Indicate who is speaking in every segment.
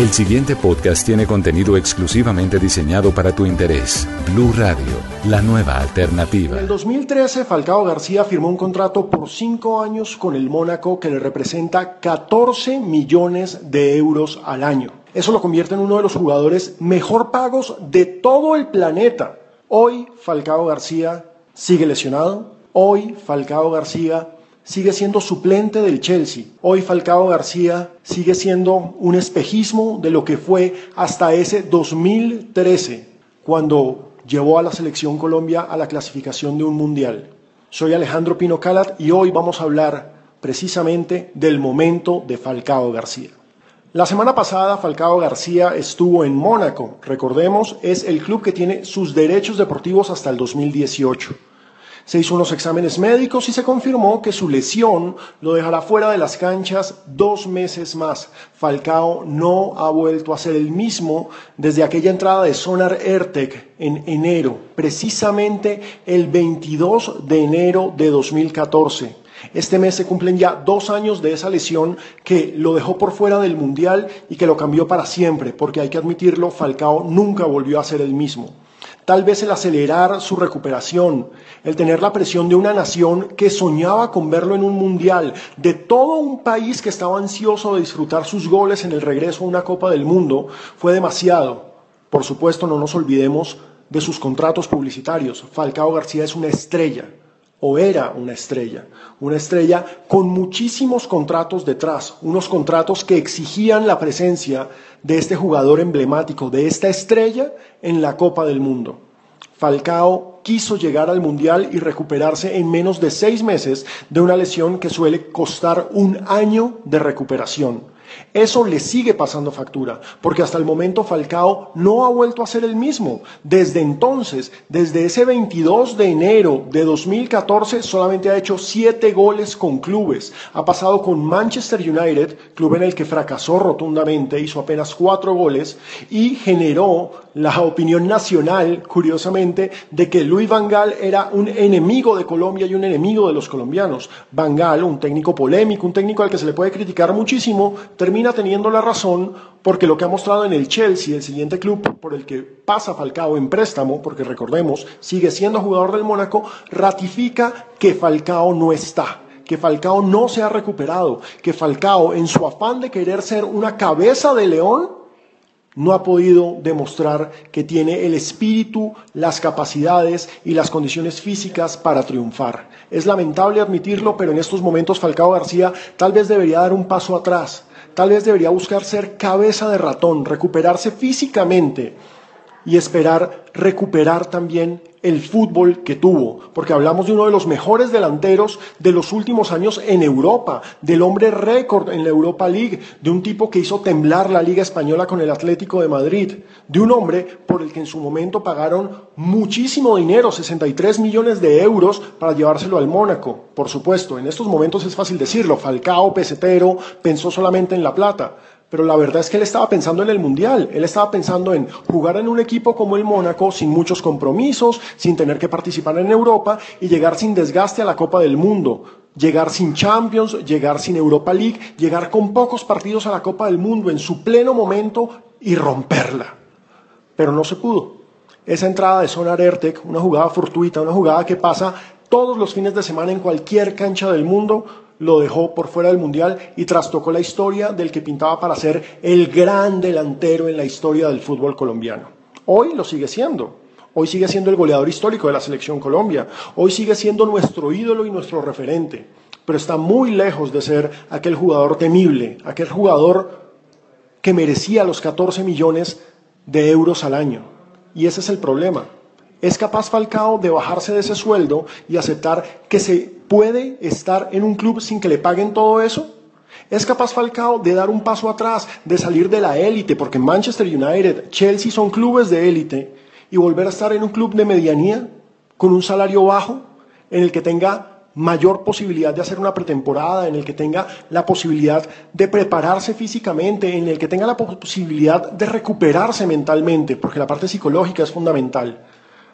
Speaker 1: El siguiente podcast tiene contenido exclusivamente diseñado para tu interés. Blue Radio, la nueva alternativa.
Speaker 2: En el 2013, Falcao García firmó un contrato por cinco años con el Mónaco que le representa 14 millones de euros al año. Eso lo convierte en uno de los jugadores mejor pagos de todo el planeta. Hoy Falcao García sigue lesionado. Hoy Falcao García sigue siendo suplente del Chelsea. Hoy Falcao García sigue siendo un espejismo de lo que fue hasta ese 2013, cuando llevó a la selección Colombia a la clasificación de un mundial. Soy Alejandro Pino Calat y hoy vamos a hablar precisamente del momento de Falcao García. La semana pasada Falcao García estuvo en Mónaco, recordemos, es el club que tiene sus derechos deportivos hasta el 2018. Se hizo unos exámenes médicos y se confirmó que su lesión lo dejará fuera de las canchas dos meses más. Falcao no ha vuelto a ser el mismo desde aquella entrada de Sonar Ertec en enero, precisamente el 22 de enero de 2014. Este mes se cumplen ya dos años de esa lesión que lo dejó por fuera del Mundial y que lo cambió para siempre, porque hay que admitirlo, Falcao nunca volvió a ser el mismo tal vez el acelerar su recuperación, el tener la presión de una nación que soñaba con verlo en un mundial, de todo un país que estaba ansioso de disfrutar sus goles en el regreso a una Copa del Mundo, fue demasiado. Por supuesto, no nos olvidemos de sus contratos publicitarios. Falcao García es una estrella o era una estrella, una estrella con muchísimos contratos detrás, unos contratos que exigían la presencia de este jugador emblemático, de esta estrella en la Copa del Mundo. Falcao quiso llegar al Mundial y recuperarse en menos de seis meses de una lesión que suele costar un año de recuperación. Eso le sigue pasando factura, porque hasta el momento Falcao no ha vuelto a ser el mismo. Desde entonces, desde ese 22 de enero de 2014, solamente ha hecho siete goles con clubes. Ha pasado con Manchester United, club en el que fracasó rotundamente, hizo apenas cuatro goles y generó la opinión nacional, curiosamente, de que Luis Van Gaal era un enemigo de Colombia y un enemigo de los colombianos. Van Gaal, un técnico polémico, un técnico al que se le puede criticar muchísimo, termina teniendo la razón porque lo que ha mostrado en el Chelsea, el siguiente club por el que pasa Falcao en préstamo, porque recordemos, sigue siendo jugador del Mónaco, ratifica que Falcao no está que Falcao no se ha recuperado, que Falcao en su afán de querer ser una cabeza de león, no ha podido demostrar que tiene el espíritu, las capacidades y las condiciones físicas para triunfar. Es lamentable admitirlo, pero en estos momentos Falcao García tal vez debería dar un paso atrás, tal vez debería buscar ser cabeza de ratón, recuperarse físicamente y esperar recuperar también el fútbol que tuvo, porque hablamos de uno de los mejores delanteros de los últimos años en Europa, del hombre récord en la Europa League, de un tipo que hizo temblar la Liga Española con el Atlético de Madrid, de un hombre por el que en su momento pagaron muchísimo dinero, 63 millones de euros, para llevárselo al Mónaco. Por supuesto, en estos momentos es fácil decirlo, Falcao, pesetero, pensó solamente en la plata, pero la verdad es que él estaba pensando en el Mundial, él estaba pensando en jugar en un equipo como el Mónaco sin muchos compromisos, sin tener que participar en Europa y llegar sin desgaste a la Copa del Mundo, llegar sin Champions, llegar sin Europa League, llegar con pocos partidos a la Copa del Mundo en su pleno momento y romperla. Pero no se pudo. Esa entrada de Sonar Ertec, una jugada fortuita, una jugada que pasa todos los fines de semana en cualquier cancha del mundo, lo dejó por fuera del Mundial y trastocó la historia del que pintaba para ser el gran delantero en la historia del fútbol colombiano. Hoy lo sigue siendo. Hoy sigue siendo el goleador histórico de la selección Colombia. Hoy sigue siendo nuestro ídolo y nuestro referente. Pero está muy lejos de ser aquel jugador temible, aquel jugador que merecía los 14 millones de euros al año. Y ese es el problema. ¿Es capaz Falcao de bajarse de ese sueldo y aceptar que se puede estar en un club sin que le paguen todo eso? ¿Es capaz Falcao de dar un paso atrás, de salir de la élite, porque Manchester United, Chelsea son clubes de élite, y volver a estar en un club de medianía, con un salario bajo, en el que tenga mayor posibilidad de hacer una pretemporada, en el que tenga la posibilidad de prepararse físicamente, en el que tenga la posibilidad de recuperarse mentalmente, porque la parte psicológica es fundamental?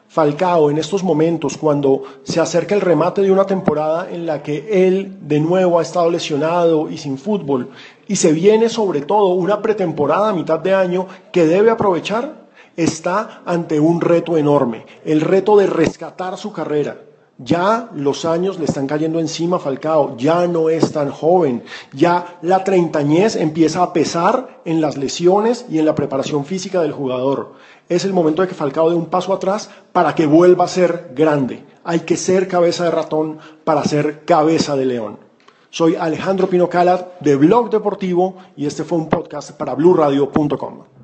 Speaker 2: Falcao en estos momentos, cuando se acerca el remate de una temporada en la que él de nuevo ha estado lesionado y sin fútbol, y se viene sobre todo una pretemporada a mitad de año que debe aprovechar, está ante un reto enorme, el reto de rescatar su carrera. Ya los años le están cayendo encima a Falcao, ya no es tan joven, ya la treintañez empieza a pesar en las lesiones y en la preparación física del jugador es el momento de que Falcao dé un paso atrás para que vuelva a ser grande. Hay que ser cabeza de ratón para ser cabeza de león. Soy Alejandro Pino Calat de Blog Deportivo y este fue un podcast para bluradio.com.